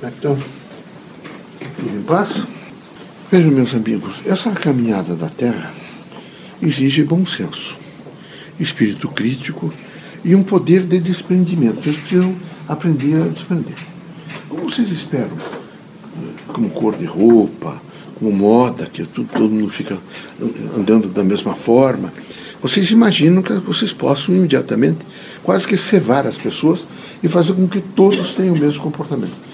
Então, tudo em paz? Vejam, meus amigos, essa caminhada da Terra exige bom senso, espírito crítico e um poder de desprendimento. Vocês precisam aprender a desprender. Como vocês esperam? Como cor de roupa, como moda, que tudo, todo mundo fica andando da mesma forma. Vocês imaginam que vocês possam imediatamente quase que cevar as pessoas e fazer com que todos tenham o mesmo comportamento.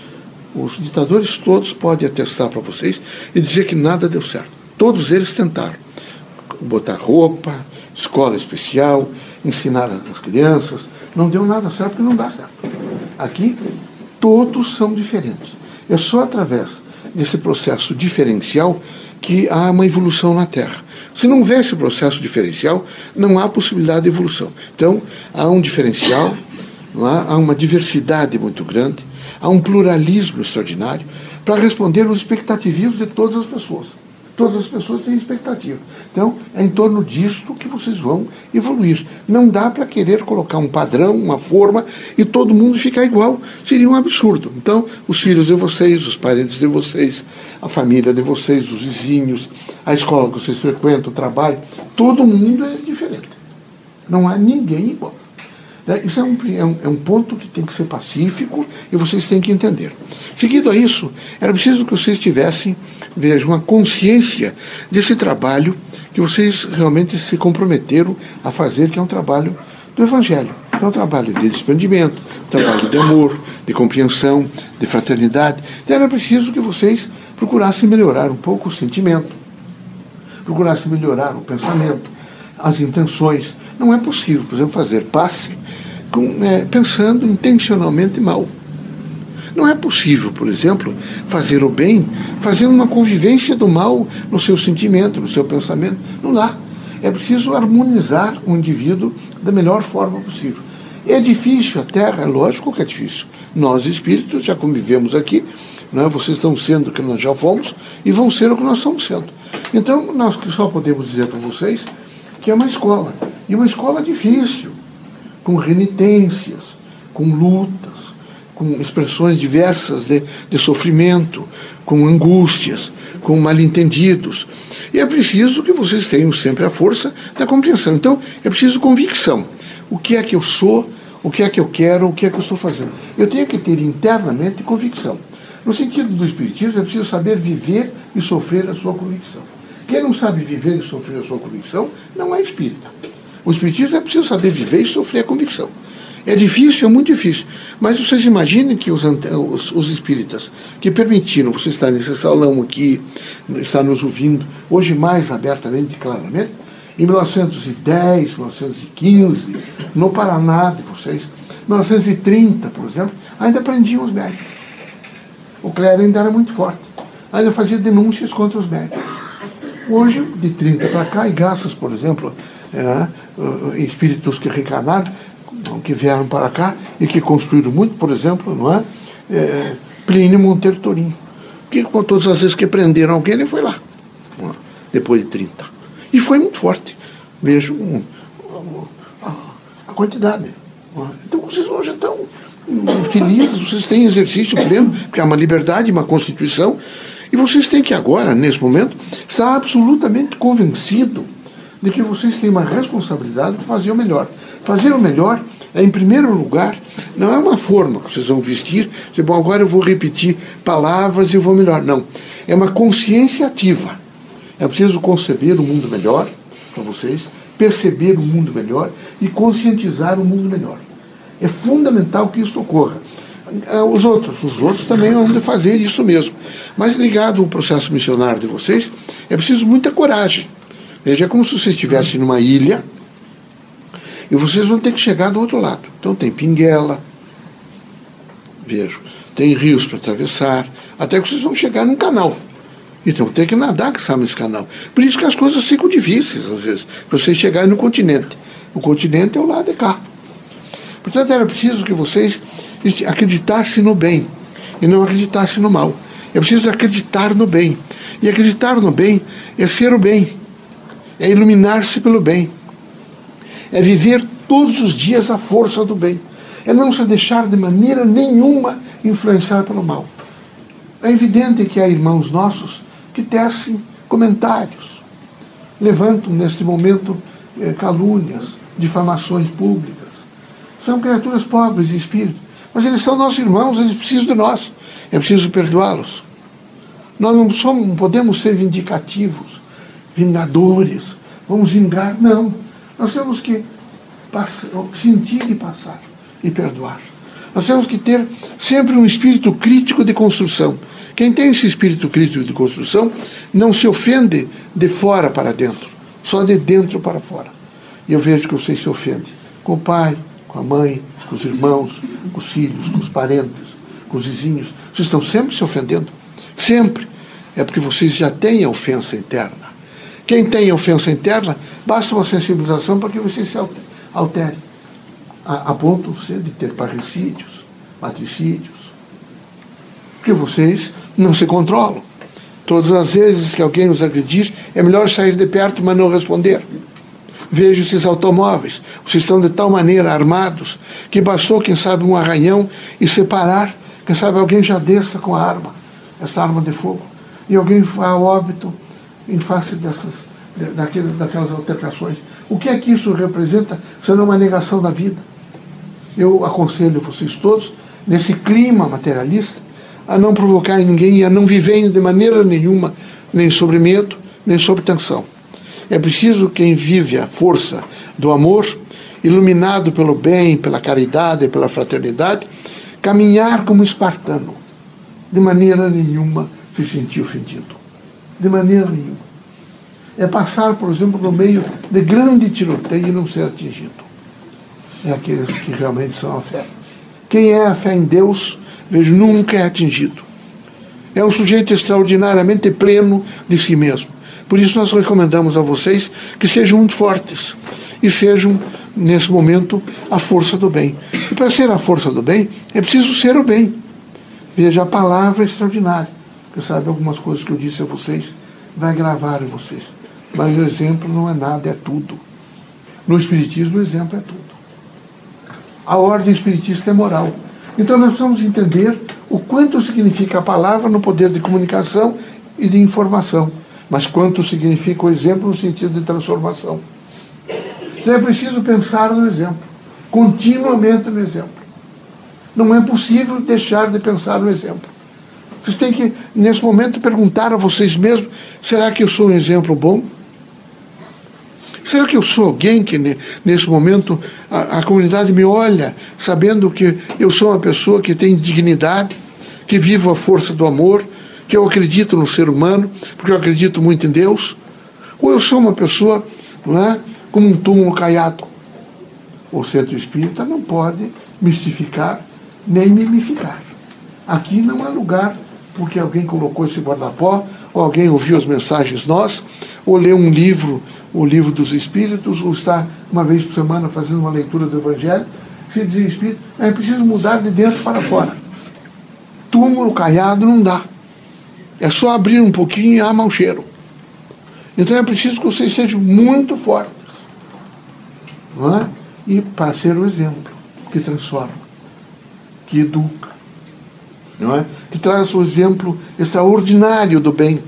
Os ditadores todos podem atestar para vocês e dizer que nada deu certo. Todos eles tentaram botar roupa, escola especial, ensinar as crianças. Não deu nada certo porque não dá certo. Aqui, todos são diferentes. É só através desse processo diferencial que há uma evolução na Terra. Se não houver esse processo diferencial, não há possibilidade de evolução. Então, há um diferencial, há, há uma diversidade muito grande há um pluralismo extraordinário para responder aos expectativos de todas as pessoas. Todas as pessoas têm expectativa. Então, é em torno disto que vocês vão evoluir. Não dá para querer colocar um padrão, uma forma e todo mundo ficar igual. Seria um absurdo. Então, os filhos de vocês, os parentes de vocês, a família de vocês, os vizinhos, a escola que vocês frequentam, o trabalho, todo mundo é diferente. Não há ninguém igual. Né? Isso é um, é, um, é um ponto que tem que ser pacífico e vocês têm que entender. Seguido a isso, era preciso que vocês tivessem, vejam, uma consciência desse trabalho que vocês realmente se comprometeram a fazer, que é um trabalho do Evangelho. É um trabalho de desprendimento, um trabalho de amor, de compreensão, de fraternidade. Então era preciso que vocês procurassem melhorar um pouco o sentimento, procurassem melhorar o pensamento, as intenções. Não é possível, por exemplo, fazer passe com, é, pensando intencionalmente mal. Não é possível, por exemplo, fazer o bem fazendo uma convivência do mal no seu sentimento, no seu pensamento. Não dá. É preciso harmonizar o indivíduo da melhor forma possível. É difícil, a Terra, é lógico que é difícil. Nós, espíritos, já convivemos aqui, né? vocês estão sendo o que nós já fomos e vão ser o que nós estamos sendo. Então, nós só podemos dizer para vocês que é uma escola. E uma escola difícil com renitências, com lutas, com expressões diversas de, de sofrimento, com angústias, com mal-entendidos. E é preciso que vocês tenham sempre a força da compreensão. Então, é preciso convicção. O que é que eu sou, o que é que eu quero, o que é que eu estou fazendo. Eu tenho que ter internamente convicção. No sentido do Espiritismo, é preciso saber viver e sofrer a sua convicção. Quem não sabe viver e sofrer a sua convicção não é espírita. O Espiritismo é preciso saber viver e sofrer a convicção. É difícil, é muito difícil. Mas vocês imaginem que os, os, os espíritas que permitiram você estar nesse salão aqui, estar nos ouvindo, hoje mais abertamente e claramente, em 1910, 1915, no Paraná de vocês, 1930, por exemplo, ainda prendiam os médicos. O clero ainda era muito forte. Ainda fazia denúncias contra os médicos. Hoje, de 30 para cá, e graças, por exemplo, é, espíritos que reencarnaram, que vieram para cá e que construíram muito, por exemplo, não é? é Plínio Monteiro Torinho. Que todas as vezes que prenderam alguém, ele foi lá, é? depois de 30. E foi muito forte. Vejo um, a, a, quantidade. É? Então vocês hoje estão felizes, vocês têm exercício pleno, porque há uma liberdade, uma constituição, e vocês têm que agora, nesse momento, estar absolutamente convencido de que vocês têm uma responsabilidade de fazer o melhor. Fazer o melhor é, em primeiro lugar, não é uma forma que vocês vão vestir, dizer, bom, agora eu vou repetir palavras e vou melhor. Não. É uma consciência ativa. É preciso conceber o um mundo melhor para vocês, perceber o um mundo melhor e conscientizar o um mundo melhor. É fundamental que isso ocorra. Ah, os outros, os outros também vão fazer isso mesmo. Mas ligado ao processo missionário de vocês, é preciso muita coragem. Veja, é como se você estivesse numa ilha e vocês vão ter que chegar do outro lado. Então tem pinguela, vejo, tem rios para atravessar, até que vocês vão chegar num canal. Então tem que nadar que sabe nesse canal. Por isso que as coisas ficam difíceis, às vezes, para vocês chegarem no continente. O continente é o lado de cá. Portanto, era preciso que vocês acreditassem no bem e não acreditassem no mal. É preciso acreditar no bem. E acreditar no bem é ser o bem é iluminar-se pelo bem, é viver todos os dias a força do bem, é não se deixar de maneira nenhuma influenciar pelo mal. É evidente que há irmãos nossos que tecem comentários, levantam neste momento eh, calúnias, difamações públicas. São criaturas pobres de espírito, mas eles são nossos irmãos, eles precisam de nós. É preciso perdoá-los. Nós não, somos, não podemos ser vindicativos, vingadores, vamos vingar. Não. Nós temos que passar, sentir e passar e perdoar. Nós temos que ter sempre um espírito crítico de construção. Quem tem esse espírito crítico de construção não se ofende de fora para dentro, só de dentro para fora. E eu vejo que vocês se ofendem com o pai, com a mãe, com os irmãos, com os filhos, com os parentes, com os vizinhos. Vocês estão sempre se ofendendo. Sempre. É porque vocês já têm a ofensa interna. Quem tem ofensa interna, basta uma sensibilização para que você se altere. A, a ponto de ter parricídios, matricídios. Porque vocês não se controlam. Todas as vezes que alguém nos agredir, é melhor sair de perto, mas não responder. Vejo esses automóveis. Vocês estão de tal maneira armados que bastou, quem sabe, um arranhão e separar. Quem sabe alguém já desça com a arma, essa arma de fogo. E alguém vá a óbito em face dessas, daquelas, daquelas altercações. O que é que isso representa, sendo uma negação da vida? Eu aconselho vocês todos, nesse clima materialista, a não provocar em ninguém e a não viver de maneira nenhuma, nem sobre medo, nem sobre tensão. É preciso quem vive a força do amor, iluminado pelo bem, pela caridade, pela fraternidade, caminhar como espartano, de maneira nenhuma se sentir ofendido. De maneira nenhuma. É passar, por exemplo, no meio de grande tiroteio e não ser atingido. É aqueles que realmente são a fé. Quem é a fé em Deus, vejo, nunca é atingido. É um sujeito extraordinariamente pleno de si mesmo. Por isso nós recomendamos a vocês que sejam muito fortes e sejam, nesse momento, a força do bem. E para ser a força do bem, é preciso ser o bem. Veja, a palavra é extraordinária. Você sabe, algumas coisas que eu disse a vocês vai gravar em vocês. Mas o exemplo não é nada, é tudo. No Espiritismo, o exemplo é tudo. A ordem espiritista é moral. Então nós precisamos entender o quanto significa a palavra no poder de comunicação e de informação, mas quanto significa o exemplo no sentido de transformação. Então é preciso pensar no exemplo, continuamente no exemplo. Não é possível deixar de pensar no exemplo. Vocês têm que, nesse momento, perguntar a vocês mesmos: será que eu sou um exemplo bom? Será que eu sou alguém que, nesse momento, a, a, comunidade me olha sabendo que eu sou uma pessoa que tem dignidade, que vivo a força do amor, que eu acredito no ser humano, porque eu acredito muito em Deus? Ou eu sou uma pessoa não é, como um túmulo caiado? O centro espírita não pode mistificar nem mimificar. Aqui não há lugar porque alguém colocou esse guarda-pó, ou alguém ouviu as mensagens nós, ou leu um livro, o livro dos Espíritos, ou está uma vez por semana fazendo uma leitura do Evangelho, se diz Espírito, é preciso mudar de dentro para fora. Túmulo caiado não dá. É só abrir um pouquinho e há mau cheiro. Então é preciso que vocês sejam muito fortes. Não é? E para ser o exemplo que transforma, que educa não é? Que traz o exemplo extraordinário do bem,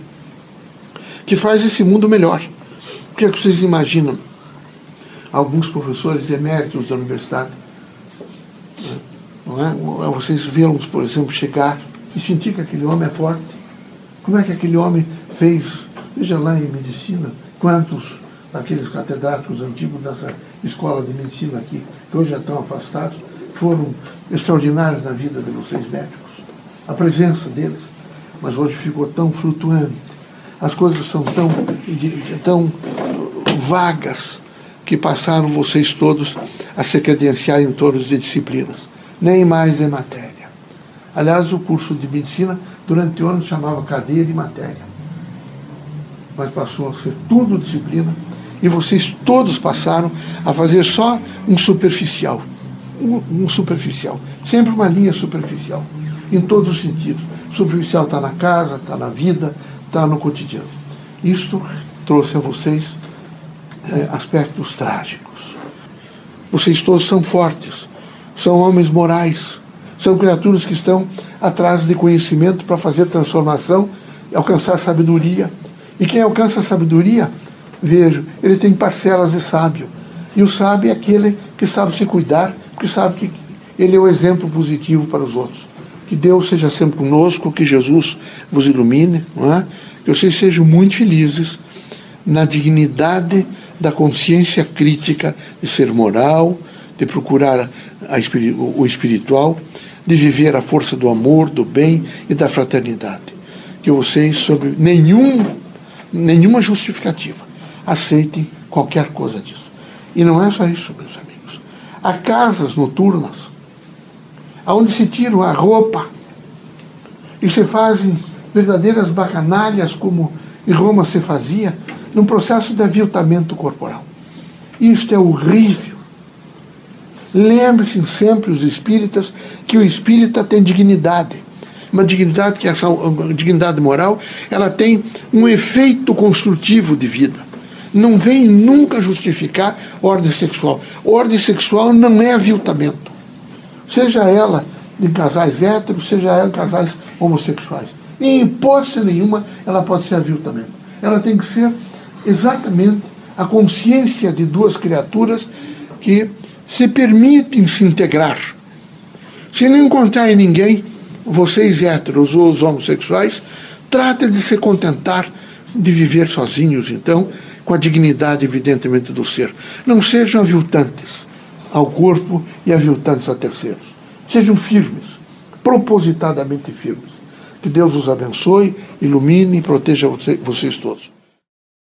que faz esse mundo melhor. O que é que vocês imaginam? Alguns professores eméritos da universidade, não é? vocês viram, por exemplo, chegar e sentir que aquele homem é forte. Como é que aquele homem fez? Veja lá em medicina, quantos daqueles catedráticos antigos dessa escola de medicina aqui, que hoje já estão afastados, foram extraordinários na vida de vocês médicos a presença deles. Mas hoje ficou tão flutuante, as coisas são tão, tão vagas que passaram vocês todos a se credenciar em torno de disciplinas, nem mais de matéria. Aliás, o curso de medicina durante anos chamava cadeia de matéria. Mas passou a ser tudo disciplina e vocês todos passaram a fazer só um superficial. Um, um superficial. Sempre uma linha superficial em todos os sentidos. Superficial está na casa, está na vida, está no cotidiano. Isto trouxe a vocês é, aspectos trágicos. Vocês todos são fortes, são homens morais, São criaturas que estão atrás de conhecimento para fazer transformação, alcançar sabedoria. E quem alcança a sabedoria, vejo, ele tem parcelas de sábio. E o sábio é aquele que sabe se cuidar, que sabe que ele é o exemplo positivo para os outros. Que Deus seja sempre conosco, que Jesus vos ilumine, é? que vocês sejam muito felizes na dignidade da consciência crítica de ser moral, de procurar o espiritual, de viver a força do amor, do bem e da fraternidade. Que vocês, sob nenhum, nenhuma justificativa, aceitem qualquer coisa disso. E não é só isso, meus amigos. Há casas noturnas onde se tiram a roupa e se fazem verdadeiras bacanalhas como em Roma se fazia, num processo de aviltamento corporal. Isto é horrível. Lembre-se sempre, os espíritas, que o espírita tem dignidade. Uma dignidade que essa dignidade moral, ela tem um efeito construtivo de vida. Não vem nunca justificar ordem sexual. Ordem sexual não é aviltamento. Seja ela de casais héteros, seja ela de casais homossexuais. Em hipótese nenhuma ela pode ser aviltamento. Ela tem que ser exatamente a consciência de duas criaturas que se permitem se integrar. Se não encontrarem ninguém, vocês héteros ou os homossexuais, tratem de se contentar de viver sozinhos, então, com a dignidade, evidentemente, do ser. Não sejam aviltantes ao corpo e aviltantes a terceiros. Sejam firmes, propositadamente firmes. Que Deus os abençoe, ilumine e proteja vocês todos.